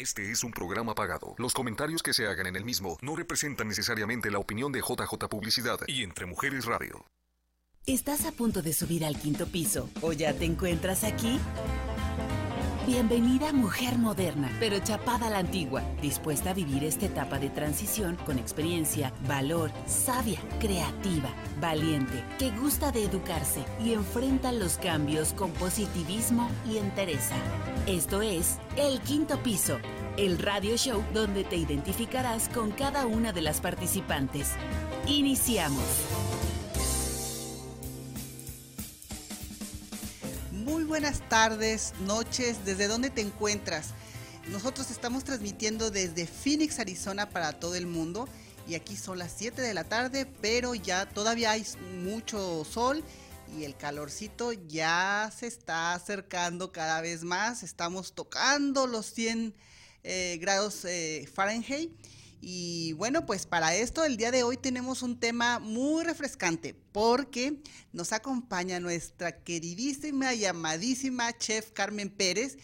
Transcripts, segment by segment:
Este es un programa pagado. Los comentarios que se hagan en el mismo no representan necesariamente la opinión de JJ Publicidad y Entre Mujeres Radio. ¿Estás a punto de subir al quinto piso o ya te encuentras aquí? Bienvenida mujer moderna, pero chapada a la antigua, dispuesta a vivir esta etapa de transición con experiencia, valor, sabia, creativa, valiente, que gusta de educarse y enfrenta los cambios con positivismo y entereza. Esto es El Quinto Piso, el radio show donde te identificarás con cada una de las participantes. Iniciamos. Buenas tardes, noches, ¿desde dónde te encuentras? Nosotros estamos transmitiendo desde Phoenix, Arizona para todo el mundo y aquí son las 7 de la tarde, pero ya todavía hay mucho sol y el calorcito ya se está acercando cada vez más. Estamos tocando los 100 eh, grados eh, Fahrenheit. Y bueno, pues para esto el día de hoy tenemos un tema muy refrescante porque nos acompaña nuestra queridísima y amadísima chef Carmen Pérez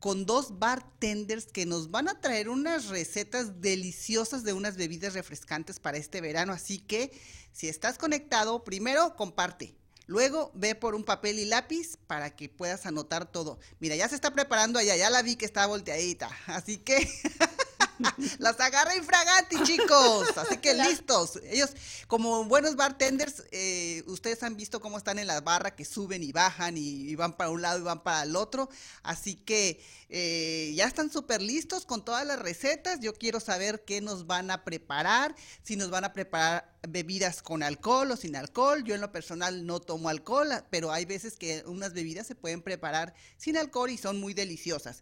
con dos bartenders que nos van a traer unas recetas deliciosas de unas bebidas refrescantes para este verano. Así que si estás conectado, primero comparte. Luego ve por un papel y lápiz para que puedas anotar todo. Mira, ya se está preparando allá, ya la vi que está volteadita. Así que Las agarra infraganti, chicos. Así que listos. Ellos, como buenos bartenders, eh, ustedes han visto cómo están en la barra, que suben y bajan y, van para un lado y van para el otro. Así que eh, ya están súper listos con todas las recetas. Yo quiero saber qué nos van a preparar, si nos van a preparar bebidas con alcohol o sin alcohol. Yo en lo personal no tomo alcohol, pero hay veces que unas bebidas se pueden preparar sin alcohol y son muy deliciosas.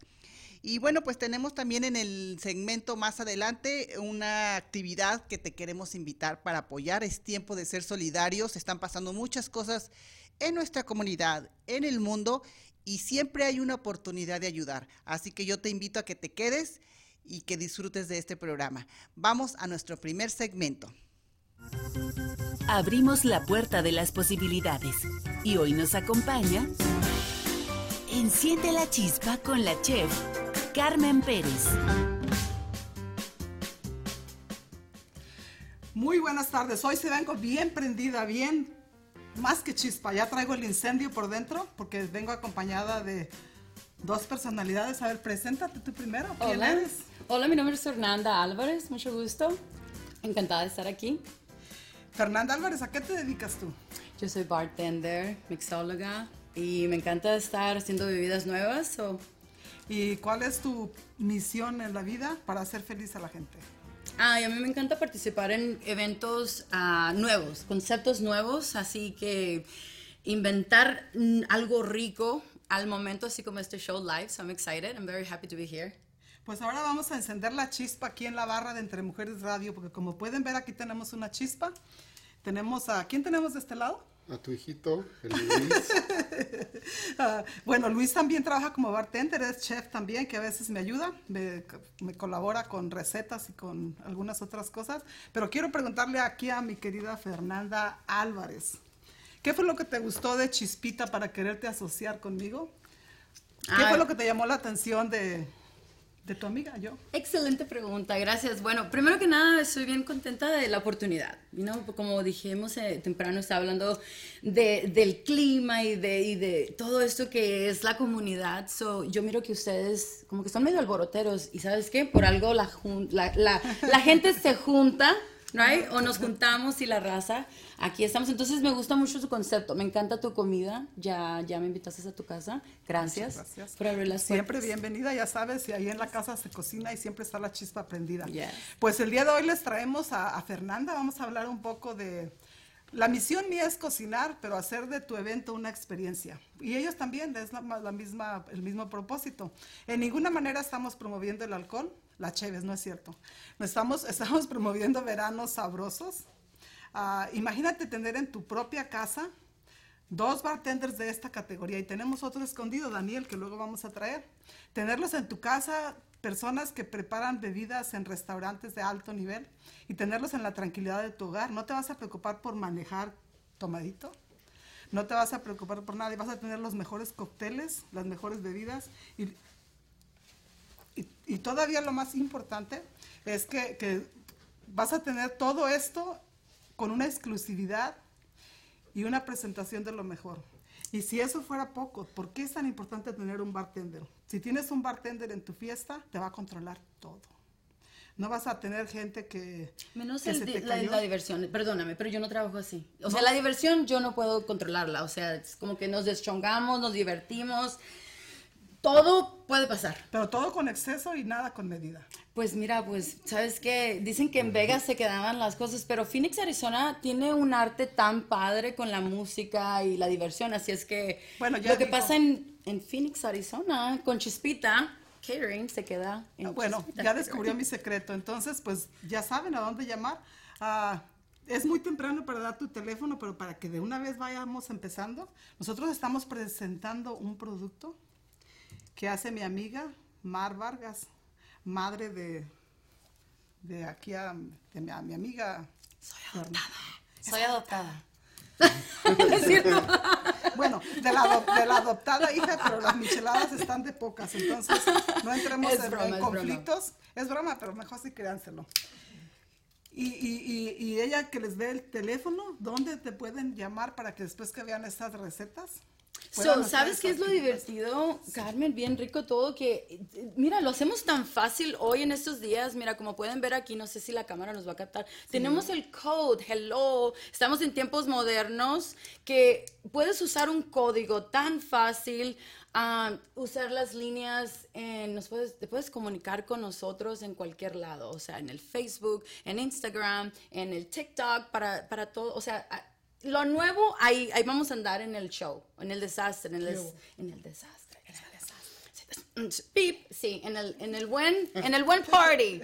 Y bueno, pues tenemos también en el segmento más adelante una actividad que te queremos invitar para apoyar. Es tiempo de ser solidarios. Están pasando muchas cosas en nuestra comunidad, en el mundo, y siempre hay una oportunidad de ayudar. Así que yo te invito a que te quedes y que disfrutes de este programa. Vamos a nuestro primer segmento. Abrimos la puerta de las posibilidades y hoy nos acompaña Enciende la chispa con la chef Carmen Pérez. Muy buenas tardes. Hoy se vengo bien prendida, bien más que chispa. Ya traigo el incendio por dentro porque vengo acompañada de dos personalidades. A ver, preséntate tú primero. ¿Quién Hola. eres? Hola, mi nombre es Fernanda Álvarez. Mucho gusto. Encantada de estar aquí. Fernanda Álvarez, ¿a qué te dedicas tú? Yo soy bartender, mixóloga y me encanta estar haciendo bebidas nuevas. ¿Y cuál es tu misión en la vida para hacer feliz a la gente? Ah, a mí me encanta participar en eventos uh, nuevos, conceptos nuevos, así que inventar algo rico al momento, así como este show live. So I'm excited. I'm very happy to be here. Pues ahora vamos a encender la chispa aquí en la barra de Entre Mujeres Radio, porque como pueden ver aquí tenemos una chispa. Tenemos a, ¿quién tenemos de este lado? A tu hijito, el Luis. Ah, bueno, Luis también trabaja como bartender, es chef también, que a veces me ayuda, me, colabora con recetas y con algunas otras cosas. Pero quiero preguntarle aquí a mi querida Fernanda Álvarez, ¿qué fue lo que te gustó de Chispita para quererte asociar conmigo? ¿Qué fue lo que te llamó la atención de, de tu amiga, yo. Excelente pregunta, gracias. Bueno, primero que nada, estoy bien contenta de la oportunidad. ¿no? Como dijimos eh, temprano, estaba hablando de, del clima y de, y de todo esto que es la comunidad. So, yo miro que ustedes como que son medio alboroteros y ¿sabes qué? Por algo la, la, la, la gente se junta right? O nos juntamos y la raza, aquí estamos. Entonces me gusta mucho su concepto, me encanta tu comida, ya, ya me invitaste a tu casa, gracias, gracias. por abrir las Siempre bienvenida, ya sabes, y ahí en la casa se cocina y siempre está la chispa prendida. Pues el día de hoy les traemos a, Fernanda, vamos a hablar un poco de... La misión mía es cocinar, pero hacer de tu evento una experiencia. Y ellos también, es la, la misma, el mismo propósito. En ninguna manera estamos promoviendo el alcohol, la Cheves, no es cierto. estamos, estamos promoviendo veranos sabrosos. Ah, imagínate tener en tu propia casa dos bartenders de esta categoría y tenemos otro escondido, Daniel, que luego vamos a traer. Tenerlos en tu casa, personas que preparan bebidas en restaurantes de alto nivel y tenerlos en la tranquilidad de tu hogar. No te vas a preocupar por manejar tomadito. No te vas a preocupar por nada y vas a tener los mejores cócteles, las mejores bebidas y, todavía lo más importante es que, que vas a tener todo esto con una exclusividad y una presentación de lo mejor. Y si eso fuera poco, ¿por qué es tan importante tener un bartender? Si tienes un bartender en tu fiesta, te va a controlar todo. No vas a tener gente que... Menos la, diversión, perdóname, pero yo no trabajo así. O sea, la diversión yo no puedo controlarla. O sea, es como que nos deschongamos, nos divertimos. Todo puede pasar. Pero todo con exceso y nada con medida. Pues mira, pues, ¿sabes qué? Dicen que en Vegas se quedaban las cosas, pero Phoenix, Arizona tiene un arte tan padre con la música y la diversión, así es que bueno, lo que pasa en, en, Phoenix, Arizona, con Chispita, catering se queda en ah, Bueno, ya descubrió mi secreto, entonces, pues, ya saben a dónde llamar. Ah, es muy temprano para dar tu teléfono, pero para que de una vez vayamos empezando, nosotros estamos presentando un producto que hace mi amiga Mar Vargas madre de, de aquí a, de mi, mi amiga. Soy adoptada. Soy adoptada. ¿Es cierto? Bueno, de la, de la, adoptada hija, pero las micheladas están de pocas, entonces no entremos en, conflictos. Es broma. pero mejor sí créanselo. Y, y, y, y, ella que les dé el teléfono, ¿dónde te pueden llamar para que después que vean estas recetas? ¿Sabes qué es lo divertido, Carmen? Bien rico todo que, mira, lo hacemos tan fácil hoy en estos días. Mira, como pueden ver aquí, no sé si la cámara nos va a captar. Tenemos el code, hello. Estamos en tiempos modernos que puedes usar un código tan fácil. Uh, usar las líneas, en, nos puedes, te puedes comunicar con nosotros en cualquier lado, o sea, en el Facebook, en Instagram, en el TikTok, para, para todo, o sea, lo nuevo, ahí, ahí vamos a andar en el show, en el desastre, en el, en el desastre. En el desastre. Pip, sí, en el, en el buen, en el buen party,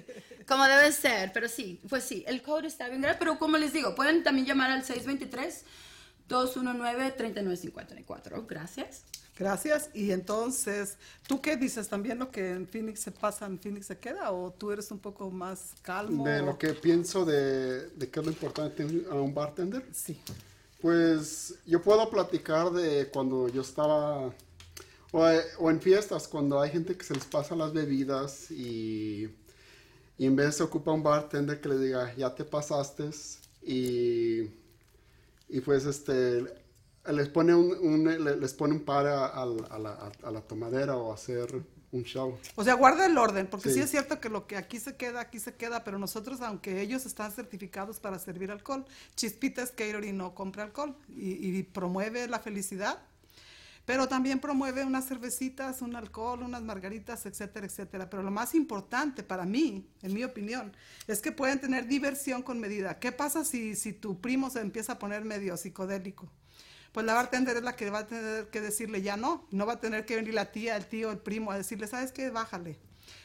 como debe ser, pero sí, pues sí, el code está bien grande, pero como les digo, pueden también llamar al 623 219 3954. Gracias. Gracias. Y entonces, ¿tú qué dices? ¿También lo que en Phoenix se pasa, en Phoenix se queda? ¿O tú eres un poco más calmo? De lo que pienso de, de qué es lo importante a un bartender. Sí. Pues yo puedo platicar de cuando yo estaba, o, en fiestas, cuando hay gente que se les pasa las bebidas y, en vez se ocupa un bartender que le diga, ya te pasaste y, y pues este les pone un, les pone un par a, la, tomadera o hacer un show. O sea, guarda el orden, porque sí. es cierto que lo que aquí se queda, aquí se queda, pero nosotros, aunque ellos están certificados para servir alcohol, Chispita es y no compra alcohol y, promueve la felicidad, pero también promueve unas cervecitas, un alcohol, unas margaritas, etcétera, etcétera. Pero lo más importante para mí, en mi opinión, es que pueden tener diversión con medida. ¿Qué pasa si, si tu primo se empieza a poner medio psicodélico? Pues la bartender es la que va a tener que decirle ya no, no va a tener que venir la tía, el tío, el primo a decirle, ¿sabes qué? Bájale.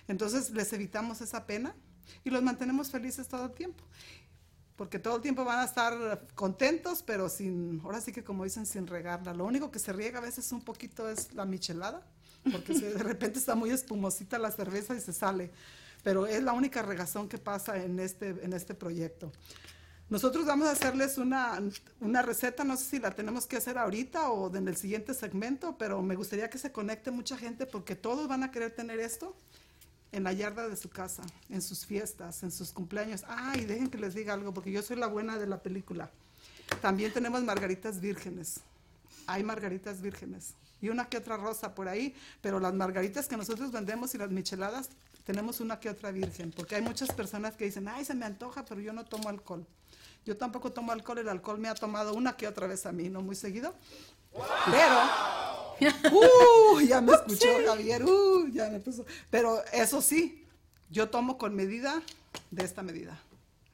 Entonces les evitamos esa pena y los mantenemos felices todo el tiempo. Porque todo el tiempo van a estar contentos, pero sin, ahora sí que como dicen, sin regarla. Lo único que se riega a veces un poquito es la michelada, porque de repente está muy espumosita la cerveza y se sale. Pero es la única regazón que pasa en este, en este proyecto. Nosotros vamos a hacerles una, receta, no sé si la tenemos que hacer ahorita o en el siguiente segmento, pero me gustaría que se conecte mucha gente porque todos van a querer tener esto en la yarda de su casa, en sus fiestas, en sus cumpleaños. Ah, y dejen que les diga algo, porque yo soy la buena de la película. También tenemos margaritas vírgenes. Hay margaritas vírgenes. Y una que otra rosa por ahí, pero las margaritas que nosotros vendemos y las micheladas, tenemos una que otra virgen, porque hay muchas personas que dicen, ay, se me antoja, pero yo no tomo alcohol. Yo tampoco tomo alcohol, el alcohol me ha tomado una que otra vez a mí, no muy seguido. Pero, uh, ya me escuchó Javier, uh, ya me puso. Pero eso sí, yo tomo con medida de esta medida.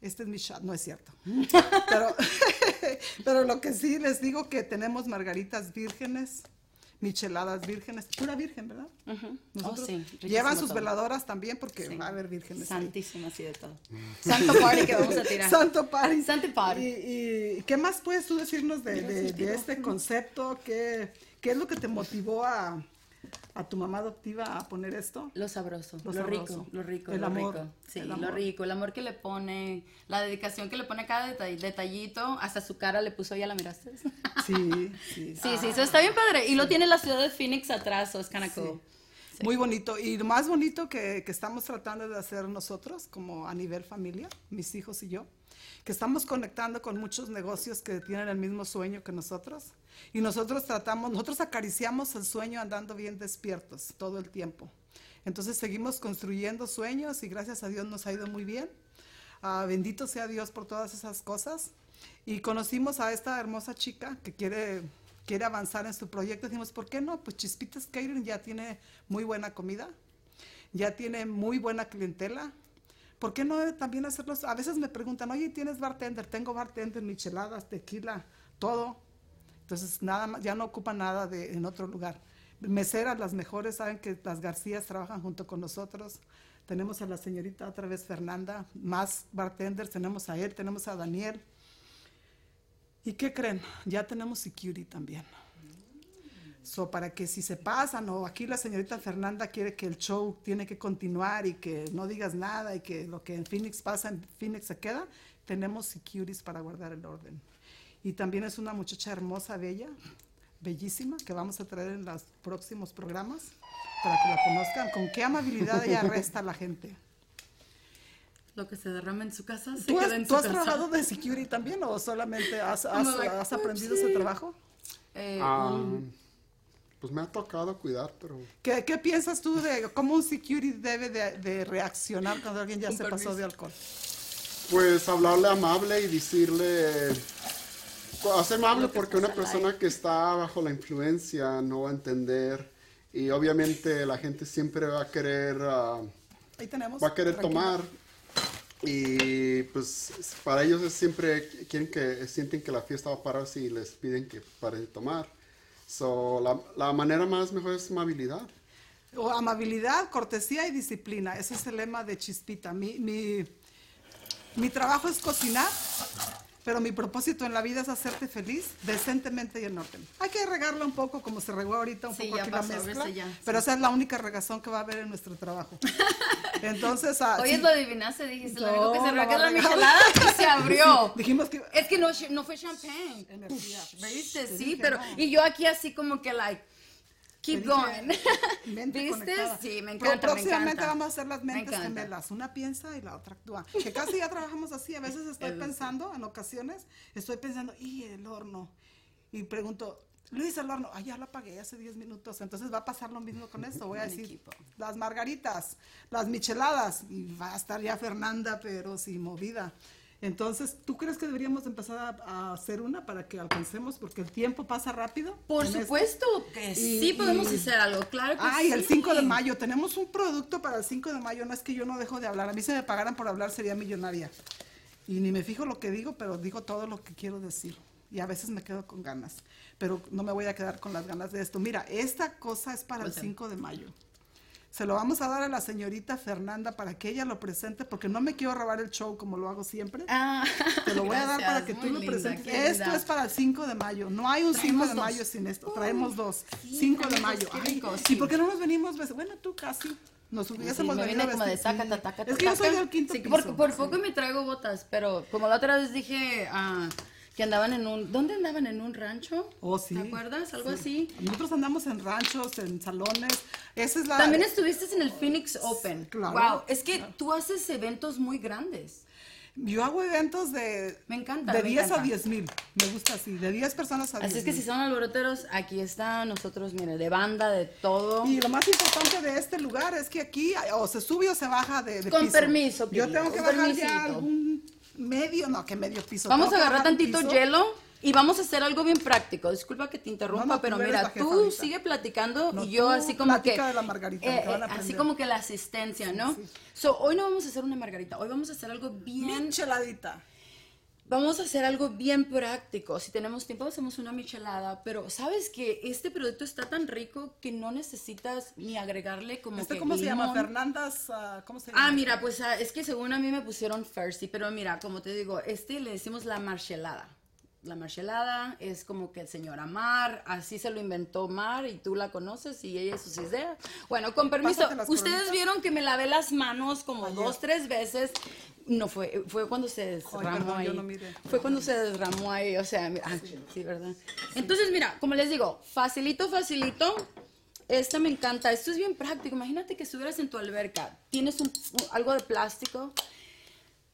Este es mi shot, no es cierto. Pero, pero lo que sí les digo que tenemos margaritas vírgenes, micheladas vírgenes, pura virgen, ¿verdad? oh, sí, llevan sus veladoras también porque va a haber vírgenes. Santísimas y de todo. Santo party que vamos a tirar. Santo party. Santo party. Y, qué más puedes tú decirnos de, de, este concepto? ¿Qué, ¿Qué es lo que te motivó a, a tu mamá adoptiva a poner esto? Lo sabroso, lo, rico, lo rico, el lo amor, rico. Sí, lo rico, el amor que le pone, la dedicación que le pone a cada detallito, hasta su cara le puso, ¿ya la miraste? Sí, sí. sí, sí, eso está bien padre. Y lo tiene la ciudad de Phoenix atrás, o es kind Muy bonito. Y lo más bonito que, que estamos tratando de hacer nosotros, como a nivel familia, mis hijos y yo, que estamos conectando con muchos negocios que tienen el mismo sueño que nosotros. Y nosotros tratamos, nosotros acariciamos el sueño andando bien despiertos todo el tiempo. Entonces seguimos construyendo sueños y gracias a Dios nos ha ido muy bien. Ah, bendito sea Dios por todas esas cosas. Y conocimos a esta hermosa chica que quiere, quiere avanzar en su proyecto. Dijimos, ¿por qué no? Pues Chispitas Catering ya tiene muy buena comida, ya tiene muy buena clientela. ¿Por qué no también hacerlos? A veces me preguntan, oye, ¿tienes bartender? Tengo bartender, micheladas, tequila, todo. Entonces, nada más, ya no ocupa nada en otro lugar. Meseras, las mejores, saben que las Garcías trabajan junto con nosotros. Tenemos a la señorita otra vez Fernanda, más bartenders, tenemos a él, tenemos a Daniel. ¿Y qué creen? Ya tenemos security también. So, para que si se pasan o aquí la señorita Fernanda quiere que el show tiene que continuar y que no digas nada y que lo que en Phoenix pasa en Phoenix se queda, tenemos securities para guardar el orden. Y también es una muchacha hermosa, bella, bellísima, que vamos a traer en los próximos programas para que la conozcan. Con qué amabilidad ella arresta a la gente. Lo que se derrama en su casa se ¿Tú has, queda en ¿tú su has casa. trabajado de security también o solamente has, has- like, has aprendido sí. ese trabajo? Eh, Ah, un- pues me ha tocado cuidar, pero ¿Qué, qué piensas tú de cómo un security debe de, de reaccionar cuando alguien ya se pasó permiso. de alcohol? pues hablarle amable y decirle hacer amable porque una persona que está bajo la influencia no va a entender y obviamente la gente siempre va a querer ah, Ahí tenemos. va a querer Tranquilo. tomar y pues para ellos es siempre quieren que sienten que la fiesta va a parar si les piden que paren de tomar. So, la, la manera más mejor es amabilidad. O amabilidad, cortesía y disciplina. Ese es el lema de Chispita. Mi, mi, mi trabajo es cocinar, pero mi propósito en la vida es hacerte feliz, decentemente y en orden. Hay que regarla un poco, como se regó ahorita un Sí, poco aquí pasó, la mezcla, ya, pero esa es la única regazón que va a haber en nuestro trabajo. Entonces, ah, Oye, sí, lo adivinaste, dijiste, lo No, único que se regó es la michelada que se abrió. dijimos que... Es que no, no fue champagne. Energía. ¿Viste? Te Sí, pero. no. Y yo aquí así como que, like, keep going. mente ¿Viste? conectada. Sí, me encanta. me Próximamente encanta. vamos a hacer las Me mentes encanta. gemelas. Una piensa y la otra actúa. Que casi ya trabajamos así. A veces estoy pensando, en ocasiones, estoy pensando, y el horno. Y pregunto, Luis, el horno. Ah, ya lo apagué hace 10 minutos. Entonces va a pasar lo mismo con esto. Voy a decir, equipo. las margaritas, las micheladas. Y va a estar ya Fernanda, pero sin movida. Entonces, ¿tú crees que deberíamos empezar a, a hacer una para que alcancemos? Porque el tiempo pasa rápido. Por esto. supuesto que Y- sí podemos y- hacer algo, claro que Ay, sí. el 5 de mayo. Tenemos un producto para el 5 de mayo. No es que yo no dejo de hablar. A mí se me pagaran por hablar, sería millonaria. Y ni me fijo lo que digo, pero digo todo lo que quiero decir. Y a veces me quedo con ganas. Pero no me voy a quedar con las ganas de esto. Mira, esta cosa es para el Ok. 5 de mayo. Se lo vamos a dar a la señorita Fernanda para que ella lo presente, porque no me quiero robar el show como lo hago siempre. Ah, Te lo voy a dar para que tú lo linda, presentes. Esto linda. es para el 5 de mayo. No hay un 5 Traemos de dos. mayo sin esto. Uh, Traemos dos. sí, 5 de mayo. Ay, ¿Y sí. por qué no nos venimos? ves- Bueno, tú casi. Nos hubiésemos me venido viene como de taca, taca, taca, Es que yo soy del quinto Sí, piso. por, por Sí. poco me traigo botas, pero como la otra vez dije ah, que andaban en un... ¿Dónde andaban? ¿En un rancho? Oh, sí. ¿Te acuerdas? Algo Sí. así. Nosotros andamos en ranchos, en salones. Esa es la... También estuviste en el Phoenix Open. Claro. Wow, es que tú haces eventos muy grandes. Yo hago eventos de... Me encanta, De me 10 a encanta. 10 mil. Me gusta así. De 10 personas a 10 Así es que si son alboroteros, aquí está nosotros, mire, de banda, de todo. Y lo más importante de este lugar es que aquí o se sube o se baja de, de Con piso. permiso, Yo tengo que bajar permisito. ya algún medio, no, que medio piso. Vamos a que agarrar tantito piso. hielo y vamos a hacer algo bien práctico. Disculpa que te interrumpa, No, no, tú pero mira, tú ahorita. sigue platicando No, y yo así como que de la margarita, que eh, a eh, así como que la asistencia, ¿no? So, hoy no vamos a hacer una margarita, hoy vamos a hacer algo bien Micheladita. Vamos a hacer algo bien práctico. Si tenemos tiempo, hacemos una michelada. Pero sabes que este producto está tan rico que no necesitas ni agregarle como ¿Este que cómo se llama? limón. Fernandas, ah, ¿cómo se llama? Ah, mira, pues ah, es que según a mí me pusieron Fersi, pero mira, como te digo, este le decimos la marchelada. La marchelada es como que el señor Amar, así se lo inventó Mar y tú la conoces y ella es sus ideas. Bueno, con permiso, ustedes vieron que me lavé las manos como dos, tres veces. No fue, fue cuando se desramó perdón, ahí. yo no miré. Fue cuando se desramó ahí, o sea, mira, ah, sí, ¿verdad? Entonces, mira, como les digo, facilito, facilito. Esta me encanta. Esto es bien práctico. Imagínate que estuvieras en tu alberca. Tienes un, algo de plástico.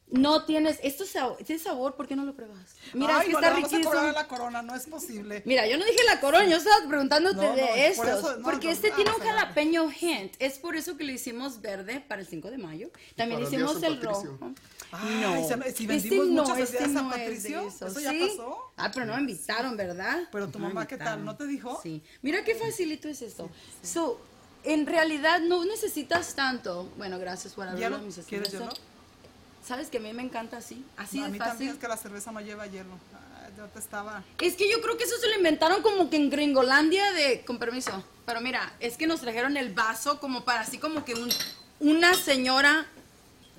No tienes, esto tiene sabor, ¿por qué no lo pruebas? Mira, Ay, no, está riquísimo. a la corona, no es posible. Mira, yo no dije la corona, yo estaba preguntándote de estos, porque este tiene un jalapeño hint, es por eso que lo hicimos verde para el 5 de mayo. También hicimos el rojo. no, si vendimos este no, este no Patricio, eso. ¿Eso ya pasó? Ah, pero no me invitaron, ¿verdad? Pero tu mamá, ¿qué tal? ¿No te dijo? Sí. Mira qué facilito es esto. So, en realidad no necesitas tanto. Bueno, gracias por haberlo. ¿Quieres yo no? ¿Sabes que a mí me encanta así? Así de a mí fácil. también es que la cerveza no lleva hielo. yo te estaba... Es que yo creo que eso se lo inventaron como que en Gringolandia de... Con permiso. Pero mira, es que nos trajeron el vaso como para así como que un, una señora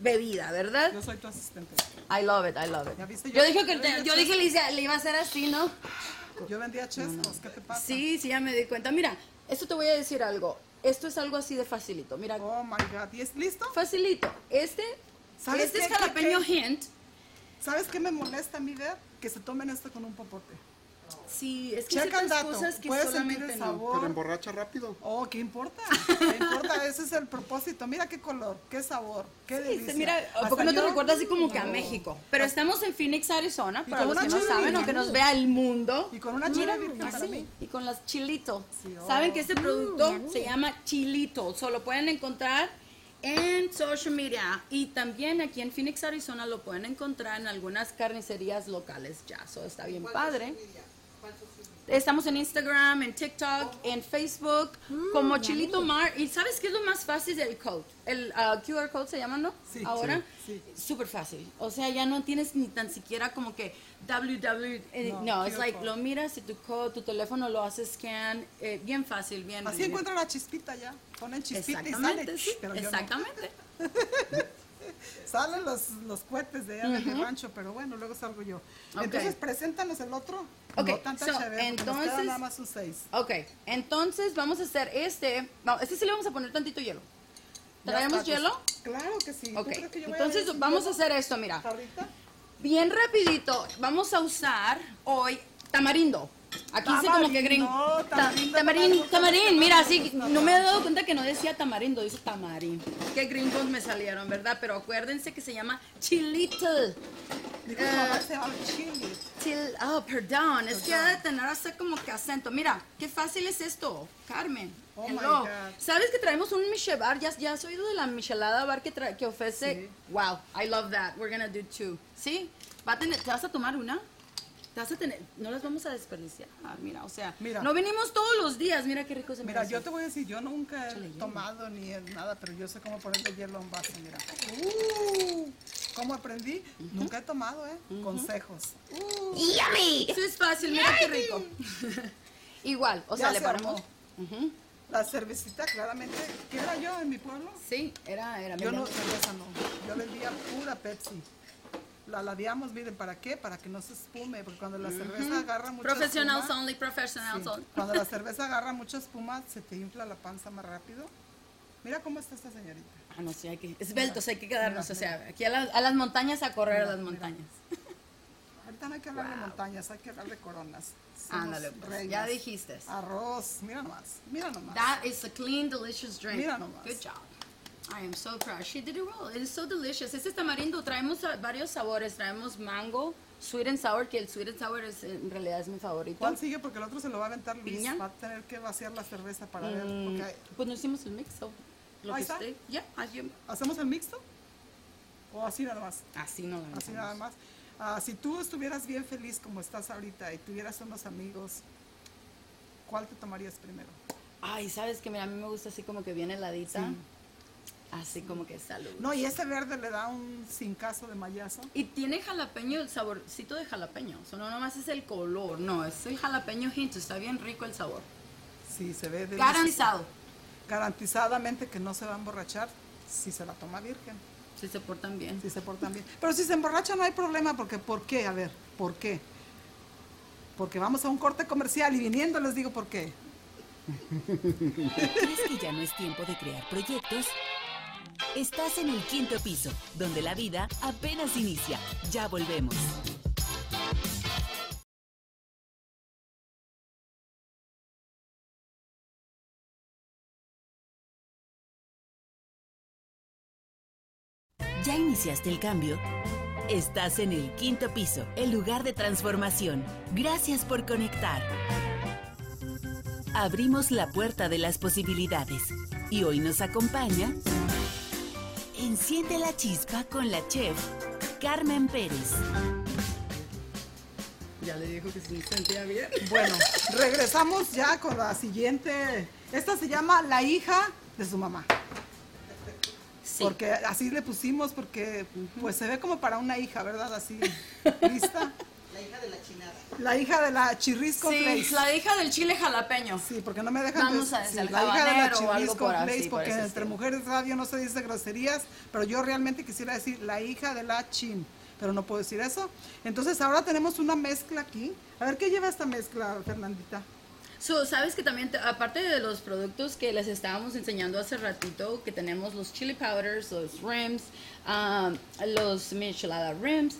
bebida, ¿verdad? Yo soy tu asistente. I love it, I love it. Yo, dije que yo dije le, iba a hacer así, ¿no? Yo vendía chescos, ¿qué te pasa? Sí, sí, ya me di cuenta. Mira, esto te voy a decir algo. Esto es algo así de facilito. Mira. Oh my God. ¿Y es listo? Facilito. Este ¿Sabes este es jalapeño hint. ¿Sabes qué me molesta a mí ver? Que se tomen esto con un popote. Sí, es que hay cosas que Puedes solamente el sabor. Pero emborracha rápido. Oh, ¿qué importa? ¿Qué importa? Ese es el propósito. Mira qué color, qué sabor, qué delicia. Mira, porque no te recuerdas así como que a México. Pero estamos en Phoenix, Arizona, para los que no saben o que nos vea el mundo. Y con una chile virgen Y con las chilitos. Saben que este producto mm, se llama chilito. Solo pueden encontrar en social media. Y también aquí en Phoenix, Arizona lo pueden encontrar en algunas carnicerías locales ya, eso está bien padre. Estamos en Instagram, en TikTok, en Facebook, mm, como Chilito Mar. ¿Y sabes qué es lo más fácil del code? El uh, QR code se llama, ¿no? Sí. Ahora, súper fácil. O sea, ya no tienes ni tan siquiera como que www. Eh, no, es like, lo miras y tu code, tu teléfono lo haces scan. Eh, bien fácil, bien. Así encuentran la chispita ya. Ponen chispita y sale. Exactamente. Salen los, los cohetes de allá del rancho, pero bueno, luego salgo yo. Entonces, preséntanos el otro. Ok, no tanta entonces, nada más un seis. Ok, entonces vamos a hacer este. este sí le vamos a poner tantito hielo. ¿Traemos hielo? Claro que sí. Entonces vamos a hacer esto, mira. Bien rapidito, vamos a usar hoy tamarindo. Aquí dice como que green. tamarindo, tamarín, mira, así, no, me he dado cuenta que no decía tamarindo, dice tamarín. Qué gringos me salieron, ¿verdad? Pero acuérdense que se llama chilito. Uh, se llama chili. oh, perdón, es que ha de tener así como que acento. Mira, qué fácil es esto, Carmen. Oh my God. ¿Sabes que traemos un Michelar? ¿Ya, ¿Ya has oído de la Michelada bar que, que ofrece? Wow, I love that. We're gonna do two. ¿Sí? ¿Va a tener, ¿Te vas a tomar una? Vas a tener, no las vamos a desperdiciar. mira, o sea, no venimos todos los días, mira qué rico se Mira, yo te voy a decir, yo nunca he tomado ni nada, pero yo sé cómo ponerle hielo a un vaso, mira. Uh, ¿Cómo aprendí? Nunca he tomado, ¿eh? Consejos. Uh. ¡Yummy! Eso es fácil, mira qué rico. Igual, o sea, le paramos... La cervecita, claramente, ¿qué era yo en mi pueblo? Sí, era, era Yo no, cerveza no. Yo vendía pura Pepsi la ladeamos, miren, ¿para qué? Para que no se espume, porque cuando la cerveza agarra mucha Professionals espuma, only, professionals only. Cuando la cerveza agarra mucha espuma, se te infla la panza más rápido. Mira cómo está esta señorita. Ah, no, sí, hay que, esbeltos, hay que quedarnos, o sea, aquí a, a, las montañas a correr a las montañas. Ahorita no hay que hablar de montañas, hay que hablar de coronas. Ándale, pues, ya dijiste. Arroz, mira nomás, mira nomás. That is a clean, delicious drink. Mira nomás. Good job. I am so proud. She did it well. It is so delicious. Este tamarindo traemos varios sabores. Traemos mango, sweet and sour, que el sweet and sour es, en realidad es mi favorito. ¿Cuál sigue? Porque el otro se lo va a aventar Luis. Va a tener que vaciar la cerveza para ver. Mm, pues no hicimos el mixto. Lo Ahí está. Ya, ¿Hacemos el mixto? ¿O así nada más? Así no Así nada más. Ah, si tú estuvieras bien feliz como estás ahorita y tuvieras unos amigos, ¿cuál te tomarías primero? Ay, sabes que a mí me gusta así como que bien heladita. Sí. Así como que salud. No, y ese verde le da un sin caso de mayazo. Y tiene jalapeño, el saborcito de jalapeño. O sea, no nomás es el color, no, es el jalapeño hint, está bien rico el sabor. Sí, se ve delicioso. Garantizado. Garantizadamente que no se va a emborrachar si se la toma virgen. Si se portan bien. Si se portan bien. Pero si se emborracha no hay problema, porque ¿por qué? A ver, ¿por qué? Porque vamos a un corte comercial y viniendo les digo por qué. ¿Crees que ya no es tiempo de crear proyectos? Estás en el quinto piso, donde la vida apenas inicia. Ya volvemos. ¿Ya iniciaste el cambio? Estás en el quinto piso, el lugar de transformación. Gracias por conectar. Abrimos la puerta de las posibilidades y hoy nos acompaña... Enciende la chispa con la chef Carmen Pérez. Ya le dijo que se sentía bien. Bueno, regresamos ya con la siguiente. Esta se llama La hija de su mamá. Porque así le pusimos, porque pues se ve como para una hija, ¿verdad? Así, lista. La hija de la chinada. La hija de la chirrisco sí, la hija del chile jalapeño. Sí, porque no me dejan Vamos a decir, la hija de la chirrisco place, porque entre mujeres radio no se dice groserías, pero yo realmente quisiera decir la hija de la chin, pero no puedo decir eso. Entonces ahora tenemos una mezcla aquí. A ver qué lleva esta mezcla, Fernandita. So, Sabes que también, aparte de los productos que les estábamos enseñando hace ratito, que tenemos los chili powders, los rims, um, los michelada rims,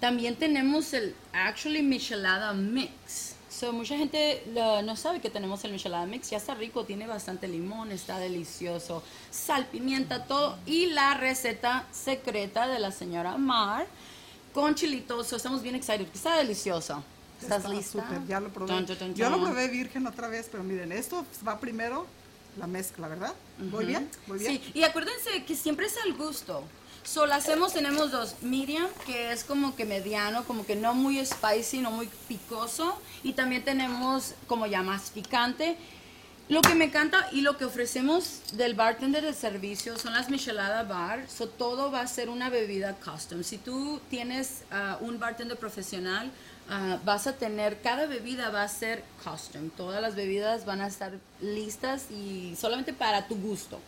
también tenemos el actually michelada mix. So, mucha gente no sabe que tenemos el michelada mix, ya está rico, tiene bastante limón, está delicioso, sal, pimienta, todo. Y la receta secreta de la señora Mar con chilitos, estamos bien excited, está delicioso. ¿Estás lista? ya lo probé. Yo lo probé virgen otra vez, pero miren, esto va primero la mezcla, ¿verdad? ¿Muy bien? ¿Muy bien? Sí, y acuérdense que siempre es al gusto. Solo hacemos, tenemos dos, medium, que es como que mediano, como que no muy spicy, no muy picoso. Y también tenemos como ya más picante. Lo que me encanta y lo que ofrecemos del bartender de servicio son las Michelada Bar. So, todo va a ser una bebida custom. Si tú tienes ah, un bartender profesional, Ah, vas a tener, cada bebida va a ser custom, todas las bebidas van a estar listas y solamente para tu gusto.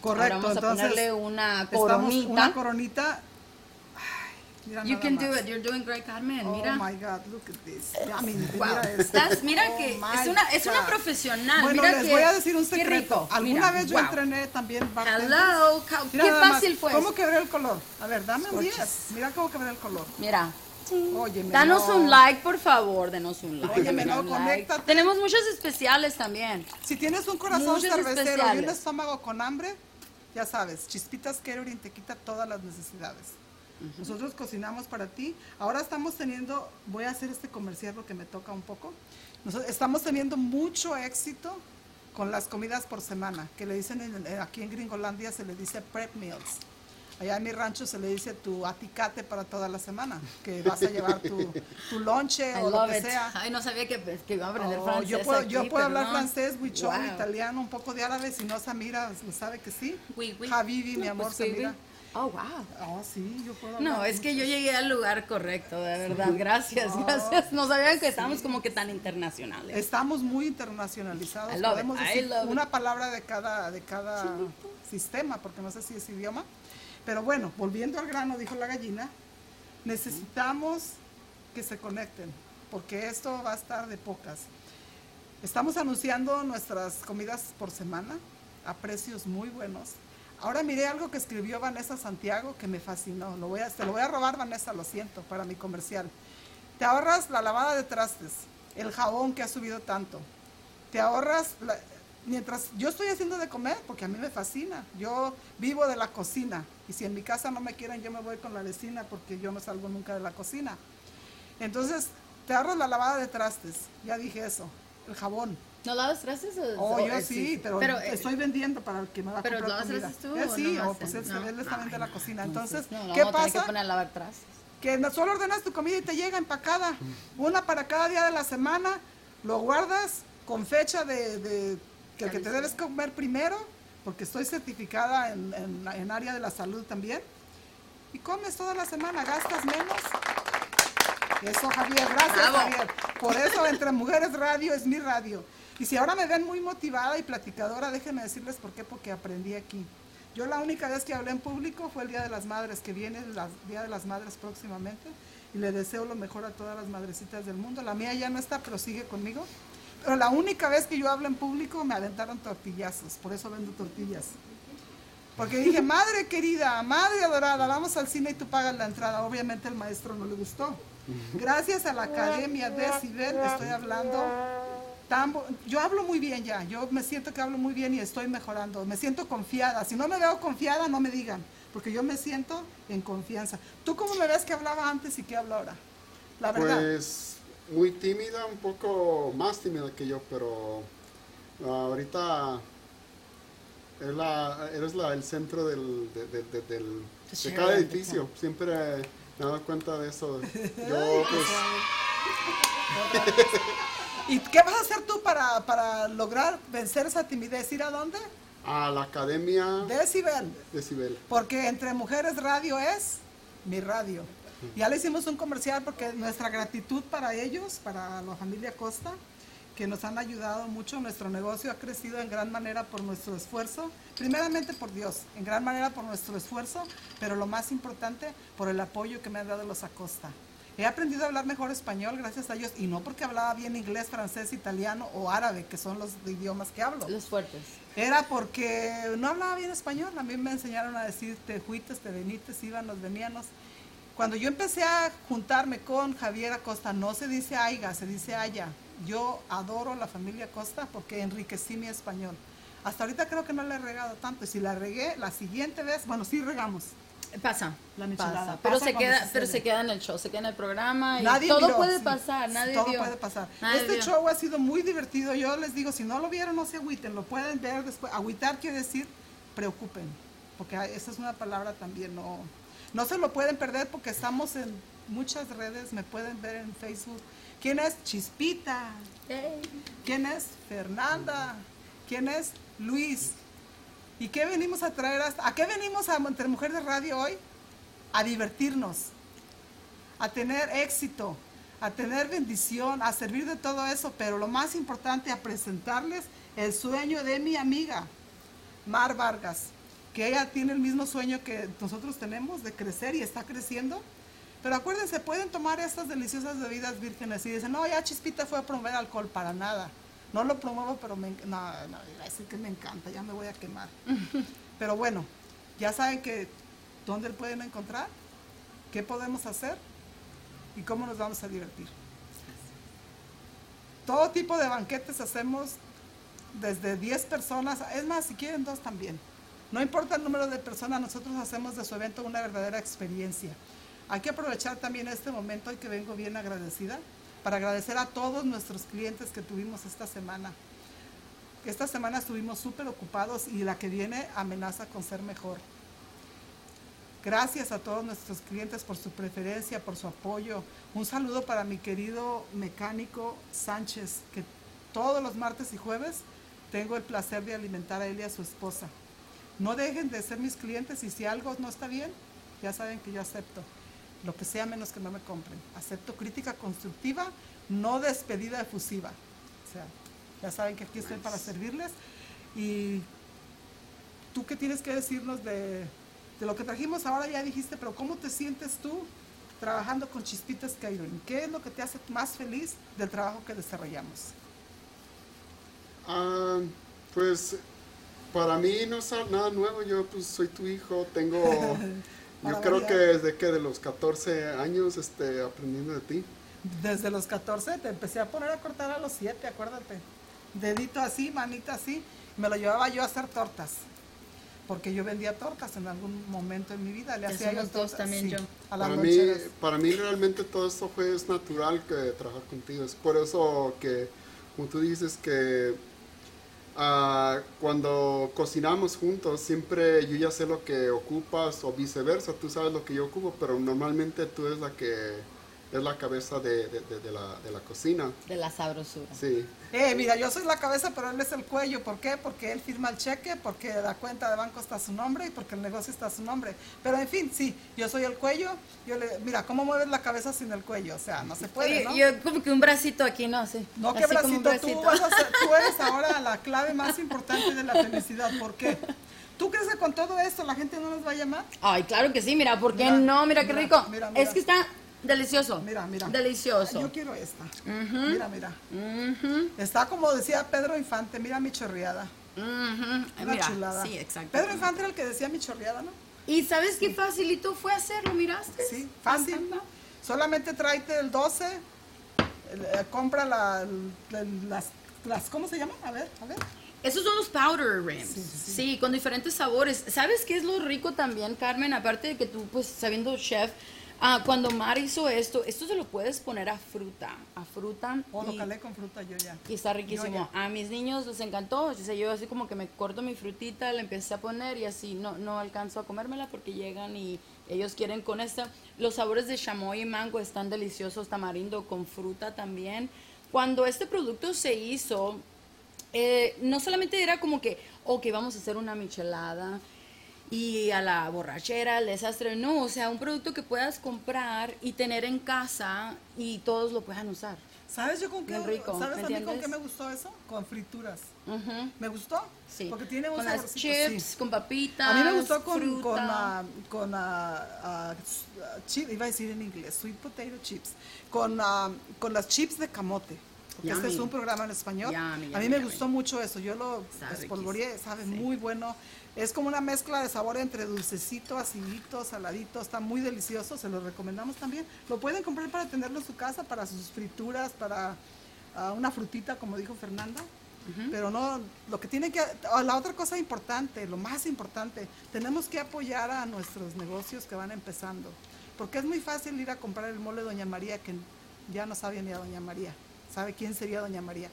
Correcto. vamos a ponerle una coronita. Una coronita. Ay, you can do it. You're doing great, Carmen. Oh mira. my God, look at this. Mira, Estás, mira oh que es una, es una profesional. Bueno, mira les que, voy a decir un secreto. Alguna vez yo entrené también Hello, qué fácil fue. ¿Cómo quebré el color? A ver, dame un 10. Mira cómo quebré el color. Mira. Danos un like, por favor, denos un like. Óyeme, no, conéctate. Tenemos muchos especiales también. Si tienes un corazón cervecero y un estómago con hambre, ya sabes, Chispitas Catering te quita todas las necesidades. Nosotros cocinamos para ti. Ahora estamos teniendo, voy a hacer este comercial porque me toca un poco. Nosotros estamos teniendo mucho éxito con las comidas por semana, que le dicen aquí en Gringolandia se le dice prep meals. Allá en mi rancho se le dice tu aticate para toda la semana, que vas a llevar tu, tu lonche o lo que sea. Ay, no sabía que, que iba a aprender oh, francés. Yo puedo, yo puedo hablar francés, huichol, italiano, un poco de árabe. Si no, Samira sabe que sí. Oui, oui. Habibi, mi amor, pues, Samira. Oh, wow. Oh, sí, yo puedo No, es que yo llegué al lugar correcto, de verdad. Gracias, oh, gracias. No sabían que estamos como que tan internacionales. Estamos muy internacionalizados. Podemos decir una palabra de cada, de cada sistema, porque no sé si es idioma. Pero bueno, volviendo al grano, dijo la gallina, necesitamos que se conecten, porque esto va a estar de pocas. Estamos anunciando nuestras comidas por semana a precios muy buenos. Ahora miré algo que escribió Vanessa Santiago que me fascinó. Lo te lo voy a robar, Vanessa, lo siento, para mi comercial. Te ahorras la lavada de trastes, el jabón que ha subido tanto. Te ahorras mientras yo estoy haciendo de comer, porque a mí me fascina, yo vivo de la cocina y si en mi casa no me quieren, yo me voy con la vecina porque yo no salgo nunca de la cocina. Entonces, te ahorras la lavada de trastes, ya dije eso, el jabón. ¿No lavas trastes? oh, yo sí, pero, eh, estoy vendiendo para el que me va a ¿Pero comprar lavas trastes tú? Él sí, o pues él, él está de la cocina. Entonces, no, ¿qué pasa? Que poner a lavar trastes. Que solo ordenas tu comida y te llega empacada. Una para cada día de la semana, lo guardas con fecha de que, que te debes comer primero, porque estoy certificada en, en, área de la salud también, y comes toda la semana, gastas menos. Eso, Javier, gracias, Javier. Por eso, entre Mujeres Radio es mi radio. Y si ahora me ven muy motivada y platicadora, déjenme decirles por qué, porque aprendí aquí. Yo la única vez que hablé en público fue el Día de las Madres, que viene el Día de las Madres próximamente, y le deseo lo mejor a todas las madrecitas del mundo. La mía ya no está, pero sigue conmigo. Pero la única vez que yo hablo en público me aventaron tortillazos, por eso vendo tortillas. Porque dije, madre querida, madre adorada, vamos al cine y tú pagas la entrada. Obviamente el maestro no le gustó. Gracias a la Academia de Decibel estoy hablando tan... Yo hablo muy bien ya, yo me siento que hablo muy bien y estoy mejorando. Me siento confiada. Si no me veo confiada, no me digan porque yo me siento en confianza. ¿Tú cómo me ves que hablaba antes y que hablo ahora? La verdad. Pues muy tímida, un poco más tímida que yo, pero ahorita eres, la, eres la, el centro del, de, cada edificio. Siempre me he dado cuenta de eso. Yo, pues, ¿Y qué vas a hacer tú para, para lograr vencer esa timidez? ¿Ir a dónde? A la academia. Decibel. Decibel. Porque entre mujeres radio es mi radio. Ya le hicimos un comercial porque nuestra gratitud para ellos, para la familia Costa, que nos han ayudado mucho. Nuestro negocio ha crecido en gran manera por nuestro esfuerzo. Primeramente por Dios, en gran manera por nuestro esfuerzo, pero lo más importante por el apoyo que me han dado los Acosta. He aprendido a hablar mejor español gracias a ellos y no porque hablaba bien inglés, francés, italiano o árabe, que son los idiomas que hablo. Los fuertes. Era porque no hablaba bien español. A mí me enseñaron a decir te juites, te venites, íbamos, veníamos. Cuando yo empecé a juntarme con Javier Acosta, no se dice aiga, se dice haya. Yo adoro la familia Acosta porque enriquecí mi español. Hasta ahorita creo que no le he regado tanto. Y si la regué, la siguiente vez, bueno, sí regamos. Pasa, la michelada. pero se queda, pero se queda en el show, se queda en el programa y todo puede pasar, nadie Todo puede pasar. este show ha sido muy divertido. Yo les digo, si no lo vieron, no se agüiten, lo pueden ver después. Agüitar quiere decir preocupen, porque esa es una palabra también no no se lo pueden perder porque estamos en muchas redes, me pueden ver en Facebook. ¿Quién es Chispita? ¿Quién es Fernanda? ¿Quién es Luis? ¿Y qué venimos a traer hasta, a qué venimos a Entre Mujeres Radio hoy? A divertirnos, a tener éxito, a tener bendición, a servir de todo eso, pero lo más importante, a presentarles el sueño de mi amiga, Mar Vargas, que ella tiene el mismo sueño que nosotros tenemos de crecer y está creciendo. Pero acuérdense, pueden tomar estas deliciosas bebidas vírgenes y dicen, no, ya Chispita fue a promover alcohol, para nada. No lo promuevo, pero me, no, no, decir que me encanta, ya me voy a quemar. pero bueno, ya saben que dónde pueden encontrar, qué podemos hacer y cómo nos vamos a divertir. Todo tipo de banquetes hacemos desde 10 personas, es más, si quieren dos también. No importa el número de personas, nosotros hacemos de su evento una verdadera experiencia. Hay que aprovechar también este momento y que vengo bien agradecida para agradecer a todos nuestros clientes que tuvimos esta semana. Esta semana estuvimos súper ocupados y la que viene amenaza con ser mejor. Gracias a todos nuestros clientes por su preferencia, por su apoyo. Un saludo para mi querido mecánico Sánchez, que todos los martes y jueves tengo el placer de alimentar a él y a su esposa. No dejen de ser mis clientes y si algo no está bien, ya saben que yo acepto lo que sea menos que no me compren. Acepto crítica constructiva, no despedida efusiva. O sea, ya saben que aquí estoy para servirles. Y tú qué tienes que decirnos de, de, lo que trajimos ahora, ya dijiste, pero ¿cómo te sientes tú trabajando con Chispitas Catering? ¿Qué es lo que te hace más feliz del trabajo que desarrollamos? Ah, pues para mí no es nada nuevo, yo pues soy tu hijo, tengo Yo creo que desde que de los 14 años este, aprendiendo de ti. Desde los 14 te empecé a poner a cortar a los 7, acuérdate. Dedito así, manita así. Me lo llevaba yo a hacer tortas. Porque yo vendía tortas en algún momento en mi vida. Le hacía yo tortas. también yo. para, mí, para mí realmente todo esto fue es natural que trabajar contigo. Es por eso que, como tú dices, que Uh, cuando cocinamos juntos, siempre yo ya sé lo que ocupas o viceversa, tú sabes lo que yo ocupo, pero normalmente tú eres la que es la cabeza de, de, de, la, de, la, cocina. De la sabrosura. Sí. Eh, mira, yo soy la cabeza, pero él es el cuello. ¿Por qué? Porque él firma el cheque, porque la cuenta de banco está a su nombre y porque el negocio está a su nombre. Pero en fin, sí, yo soy el cuello. Yo le, mira, ¿cómo mueves la cabeza sin el cuello? O sea, no se puede, ¿no? Yo como que un bracito aquí, no sé. No, ¿qué bracito? Tú, vas a ser, tú eres ahora la clave más importante de la felicidad. ¿Por qué? ¿Tú crees que con todo esto la gente no nos va a llamar? Ay, claro que sí, mira, ¿por qué no? Mira, qué rico. Mira, es que está Delicioso. Mira, mira. Delicioso. Yo quiero esta. Mira, mira. Está como decía Pedro Infante, mira mi chorreada. Una chulada. Sí, exacto. Pedro Infante era el que decía mi chorreada, ¿no? Y sabes qué facilito fue hacerlo, miraste. Sí, fácil. Solamente tráete el 12, eh, compra la, las, las, ¿cómo se llama? A ver, a ver. Esos son los powder rims. Sí, con diferentes sabores. ¿Sabes qué es lo rico también, Carmen? Aparte de que tú, pues, sabiendo chef, Ah, cuando Mar hizo esto, esto se lo puedes poner a fruta, a fruta. Oh, lo calé con fruta yo ya. Y está riquísimo. A mis niños les encantó. O sea, yo así como que me corto mi frutita, la empecé a poner y así no, no alcanzo a comérmela porque llegan y ellos quieren con esta. Los sabores de chamoy y mango están deliciosos, tamarindo con fruta también. Cuando este producto se hizo, eh, no solamente era como que, ok, vamos a hacer una michelada, y a la borrachera, al desastre. No, o sea, un producto que puedas comprar y tener en casa y todos lo puedan usar. ¿Sabes yo con qué? rico, ¿Sabes a mí con qué me gustó eso? Con frituras. ¿Me gustó? Sí. Porque tiene un Con las chips, con papitas. A mí me gustó con con, uh, con uh, chip, iba a decir en inglés, sweet potato chips, con con las chips de camote. Porque este es un programa en español. a mí me gustó mucho eso. Yo lo espolvoreé, sabe muy bueno. Es como una mezcla de sabor entre dulcecito, acidito, saladito. Está muy delicioso, se lo recomendamos también. Lo pueden comprar para tenerlo en su casa, para sus frituras, para ah, una frutita, como dijo Fernanda. Pero no, lo que tiene que, ah, la otra cosa importante, lo más importante, tenemos que apoyar a nuestros negocios que van empezando. Porque es muy fácil ir a comprar el mole Doña María, que ya no sabe ni a Doña María. ¿Sabe quién sería Doña María?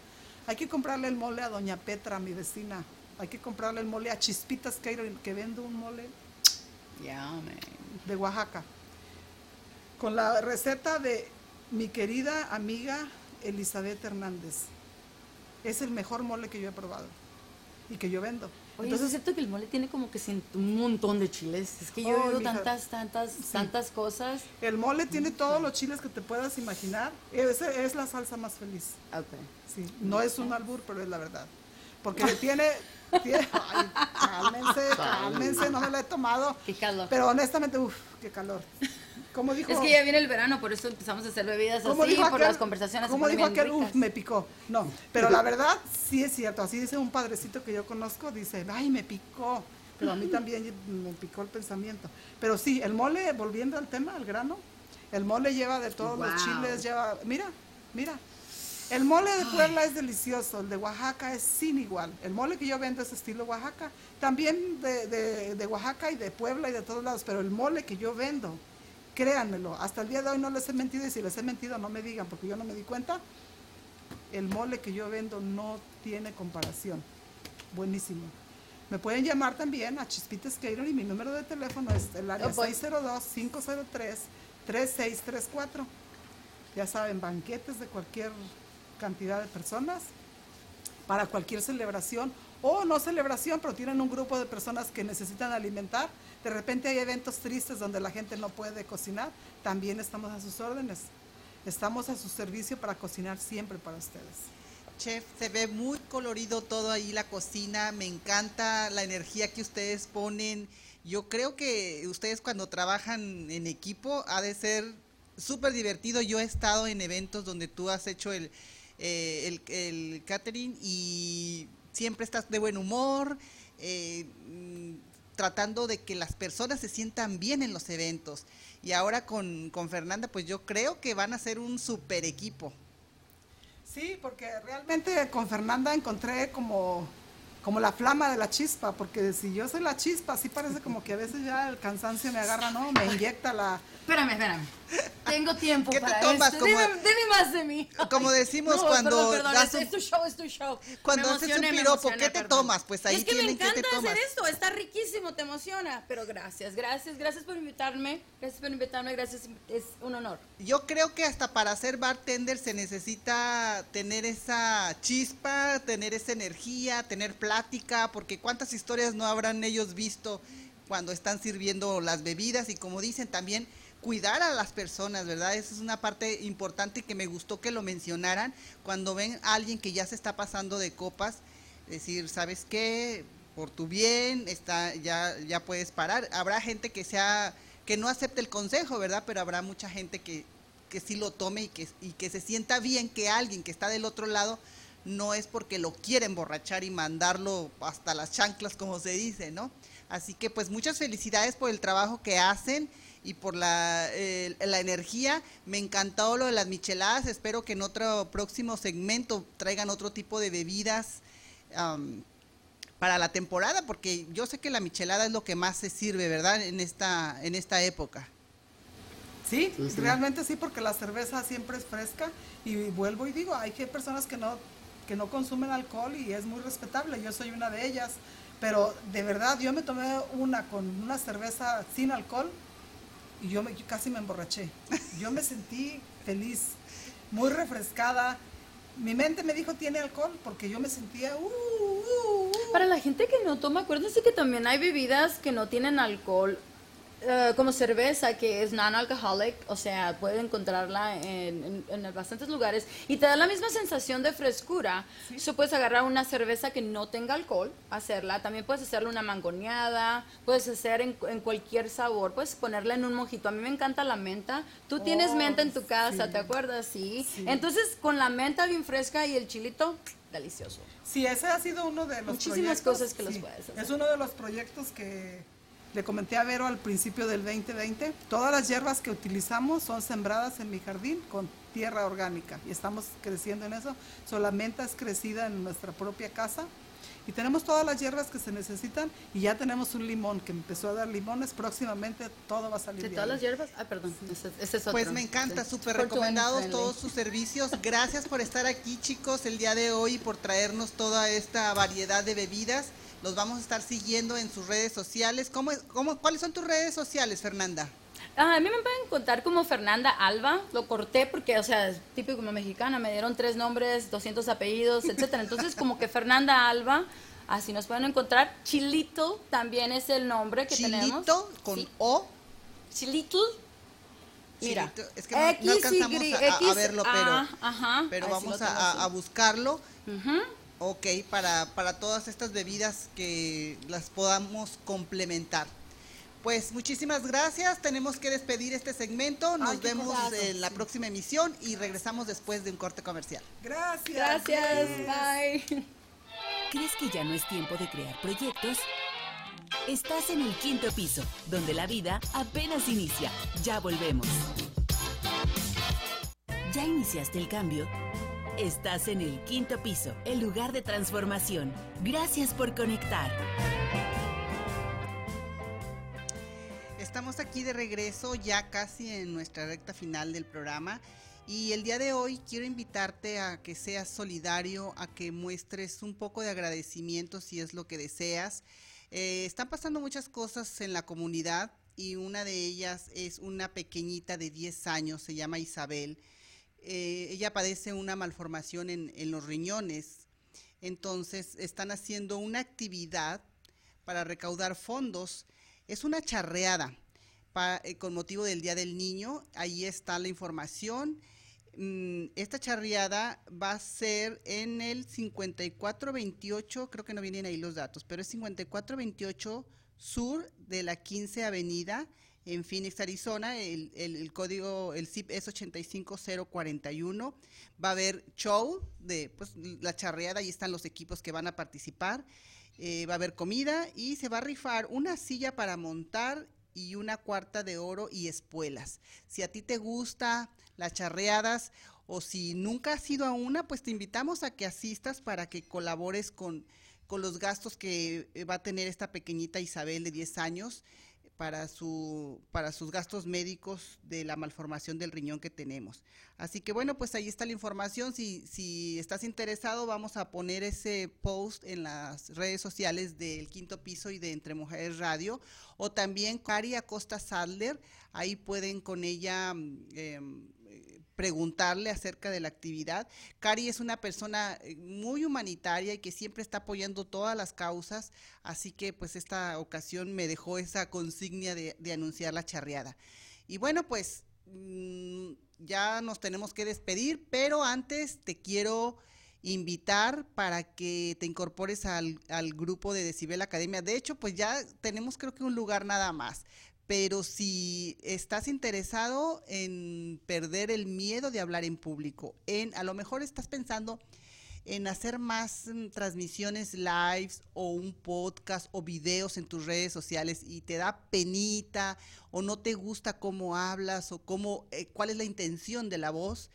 Hay que comprarle el mole a Doña Petra, mi vecina, hay que comprarle el mole a Chispitas Catering, que vende un mole de Oaxaca. Con la receta de mi querida amiga Elizabeth Hernández. Es el mejor mole que yo he probado y que yo vendo. Entonces, es cierto que el mole tiene como que un montón de chiles. Es que yo he oído tantas, tantas, tantas cosas. El mole tiene todos los chiles que te puedas imaginar. Es, es la salsa más feliz. Okay. Sí, no es un albur, pero es la verdad. Porque tiene Ay, cálmense, cálmense, no me lo he tomado. Qué calor. Pero honestamente, uff, qué calor. Como dijo, es que ya viene el verano, por eso empezamos a hacer bebidas así, por las conversaciones. Como dijo aquel, uff, me picó. No, pero la verdad, sí es cierto. Así dice un padrecito que yo conozco, dice, ay, me picó. Pero a mí también me picó el pensamiento. Pero sí, el mole, volviendo al tema, al grano, el mole lleva de todos los chiles, lleva, mira, mira, el mole de Puebla es delicioso, el de Oaxaca es sin igual. El mole que yo vendo es estilo Oaxaca, también de, Oaxaca y de Puebla y de todos lados, pero el mole que yo vendo, créanmelo, hasta el día de hoy no les he mentido y si les he mentido no me digan porque yo no me di cuenta. El mole que yo vendo no tiene comparación. Buenísimo. Me pueden llamar también a Chispitas Catering y mi número de teléfono es el área 602-503-3634. Ya saben, banquetes de cualquier cantidad de personas para cualquier celebración o no celebración, pero tienen un grupo de personas que necesitan alimentar. De repente hay eventos tristes donde la gente no puede cocinar. También estamos a sus órdenes. Estamos a su servicio para cocinar siempre para ustedes. Chef, se ve muy colorido todo ahí la cocina. Me encanta la energía que ustedes ponen. Yo creo que ustedes cuando trabajan en equipo ha de ser súper divertido. Yo he estado en eventos donde tú has hecho el, eh, el, el, catering y siempre estás de buen humor, eh, mm, tratando de que las personas se sientan bien en los eventos. Y ahora con, con Fernanda, pues yo creo que van a ser un super equipo. Sí, porque realmente con Fernanda encontré como como la flama de la chispa, porque si yo soy la chispa, sí parece como que a veces ya el cansancio me agarra, ¿no? Me inyecta la... Espérame, espérame. Tengo tiempo ¿Qué para te tomas? Como, dime, más de mí. Como decimos cuando... Perdón, perdón, es, tu show, es tu show. Cuando haces un piropo, ¿qué te tomas? Pues ahí es que me encanta hacer esto, está riquísimo, te emociona. Pero gracias, gracias, gracias por invitarme. Gracias por invitarme, gracias, es un honor. Yo creo que hasta para ser bartender se necesita tener esa chispa, tener esa energía, tener plática, porque cuántas historias no habrán ellos visto cuando están sirviendo las bebidas y como dicen también cuidar a las personas, ¿verdad? Esa es una parte importante que me gustó que lo mencionaran cuando ven a alguien que ya se está pasando de copas, decir, ¿sabes qué? Por tu bien, está ya ya puedes parar. Habrá gente que sea que no acepte el consejo, ¿verdad? Pero habrá mucha gente que que sí lo tome y que y que se sienta bien que alguien que está del otro lado no es porque lo quiere emborrachar y mandarlo hasta las chanclas, como se dice, ¿no? Así que pues muchas felicidades por el trabajo que hacen y por la, la energía. Me encantó lo de las micheladas. Espero que en otro próximo segmento traigan otro tipo de bebidas para la temporada, porque yo sé que la michelada es lo que más se sirve, ¿verdad? En esta, en esta época. Sí, realmente sí, porque la cerveza siempre es fresca y vuelvo y digo, hay que personas que no, que no consumen alcohol y es muy respetable, yo soy una de ellas, pero de verdad yo me tomé una con una cerveza sin alcohol y yo, me, casi me emborraché. Yo me sentí feliz, muy refrescada. Mi mente me dijo tiene alcohol porque yo me sentía... Uh, uh, uh". Para la gente que no toma, acuérdense que también hay bebidas que no tienen alcohol eh, como cerveza que es non-alcoholic, o sea, puede encontrarla en, bastantes lugares y te da la misma sensación de frescura. ¿Sí? puedes agarrar una cerveza que no tenga alcohol, hacerla. También puedes hacerle una mangoneada, puedes hacer en, cualquier sabor, puedes ponerla en un mojito. A mí me encanta la menta. Tú tienes oh, menta en tu casa, ¿te acuerdas? Sí. Entonces, con la menta bien fresca y el chilito, delicioso. Sí, ese ha sido uno de los Muchísimas cosas que los puedes hacer. Es uno de los proyectos que le comenté a Vero al principio del 2020, todas las hierbas que utilizamos son sembradas en mi jardín con tierra orgánica y estamos creciendo en eso. Solamente es crecida en nuestra propia casa y tenemos todas las hierbas que se necesitan y ya tenemos un limón que empezó a dar limones. Próximamente todo va a salir. ¿De todas las hierbas? Ah, perdón, ese, es otro. Pues me encanta, súper recomendados todos sus servicios. Gracias por estar aquí, chicos, el día de hoy y por traernos toda esta variedad de bebidas. Los vamos a estar siguiendo en sus redes sociales. ¿Cómo, cómo, ¿Cuáles son tus redes sociales, Fernanda? Ah, a mí me pueden contar como Fernanda Alba, lo corté porque, o sea, es típico como mexicana, me dieron tres nombres, 200 apellidos, etcétera. Entonces, como que Fernanda Alba, así nos pueden encontrar. Chilito también es el nombre que tenemos. Chilito con O. Chilito. Mira, es que no, alcanzamos a, verlo, pero, pero vamos a, buscarlo. Ok, para, para todas estas bebidas que las podamos complementar. Pues muchísimas gracias. Tenemos que despedir este segmento. Nos vemos en la próxima emisión y regresamos después de un corte comercial. Gracias. Gracias. Bye. ¿Crees que ya no es tiempo de crear proyectos? Estás en el quinto piso, donde la vida apenas inicia. Ya volvemos. ¿Ya iniciaste el cambio? Estás en el quinto piso, el lugar de transformación. Gracias por conectar. Estamos aquí de regreso ya casi en nuestra recta final del programa y el día de hoy quiero invitarte a que seas solidario, a que muestres un poco de agradecimiento si es lo que deseas. Eh, están pasando muchas cosas en la comunidad y una de ellas es una pequeñita de 10 años, se llama Isabel eh, ella padece una malformación en, los riñones. Entonces están haciendo una actividad para recaudar fondos. Es una charreada eh, con motivo del Día del Niño. Ahí está la información. Mm, esta charreada va a ser en el 5428, creo que no vienen ahí los datos, pero es 5428 sur de la 15 Avenida en Phoenix, Arizona. El, código, el zip es 85041. Va a haber show de pues, la charreada, ahí están los equipos que van a participar. Eh, va a haber comida y se va a rifar una silla para montar y una cuarta de oro y espuelas. Si a ti te gusta las charreadas o si nunca has ido a una, pues te invitamos a que asistas para que colabores con, con los gastos que eh, va a tener esta pequeñita Isabel de 10 años para, su, para sus gastos médicos de la malformación del riñón que tenemos. Así que bueno, pues ahí está la información. Si, si estás interesado, vamos a poner ese post en las redes sociales del quinto piso y de Entre Mujeres Radio. O también Cari Acosta Sadler, ahí pueden con ella... Eh, preguntarle acerca de la actividad. Cari es una persona eh, muy humanitaria y que siempre está apoyando todas las causas, así que pues esta ocasión me dejó esa consigna de, anunciar la charreada. Y bueno, pues mm, ya nos tenemos que despedir, pero antes te quiero invitar para que te incorpores al, al, grupo de Decibel Academia. De hecho, pues ya tenemos creo que un lugar nada más pero si estás interesado en perder el miedo de hablar en público, en a lo mejor estás pensando en hacer más mm, transmisiones lives o un podcast o videos en tus redes sociales y te da penita o no te gusta cómo hablas o cómo eh, cuál es la intención de la voz,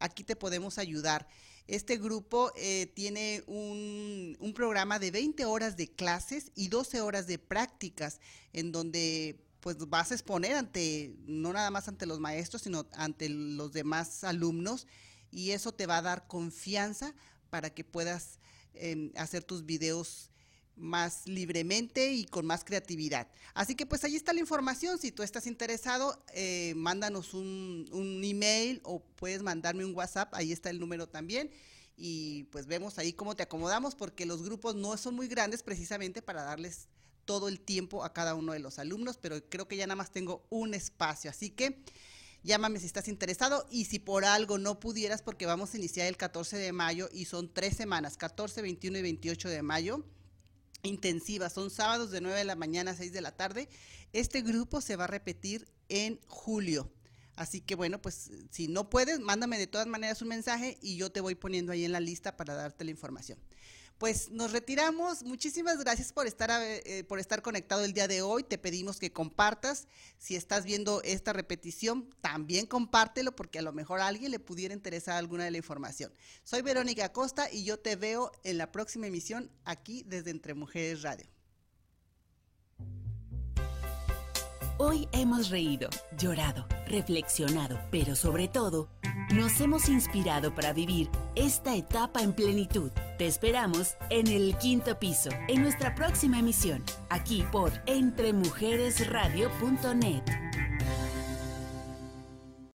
aquí te podemos ayudar. Este grupo eh, tiene un, un, programa de 20 horas de clases y 12 horas de prácticas, en donde pues vas a exponer ante, no nada más ante los maestros, sino ante los demás alumnos, y eso te va a dar confianza para que puedas em, hacer tus videos más libremente y con más creatividad. Así que pues ahí está la información. Si tú estás interesado, eh, mándanos un, un, email o puedes mandarme un WhatsApp. Ahí está el número también. Y pues vemos ahí cómo te acomodamos porque los grupos no son muy grandes precisamente para darles todo el tiempo a cada uno de los alumnos, pero creo que ya nada más tengo un espacio. Así que llámame si estás interesado y si por algo no pudieras porque vamos a iniciar el 14 de mayo y son tres semanas, 14, 21 y 28 de mayo intensivas, son sábados de 9 de la mañana a 6 de la tarde. Este grupo se va a repetir en julio. Así que bueno, pues si no puedes, mándame de todas maneras un mensaje y yo te voy poniendo ahí en la lista para darte la información pues nos retiramos. Muchísimas gracias por estar, eh, por estar conectado el día de hoy. Te pedimos que compartas. Si estás viendo esta repetición, también compártelo porque a lo mejor a alguien le pudiera interesar alguna de la información. Soy Verónica Acosta y yo te veo en la próxima emisión aquí desde Entre Mujeres Radio. Hoy hemos reído, llorado, reflexionado, pero sobre todo, nos hemos inspirado para vivir esta etapa en plenitud. Te esperamos en el quinto piso, en nuestra próxima emisión, aquí por entremujeresradio.net.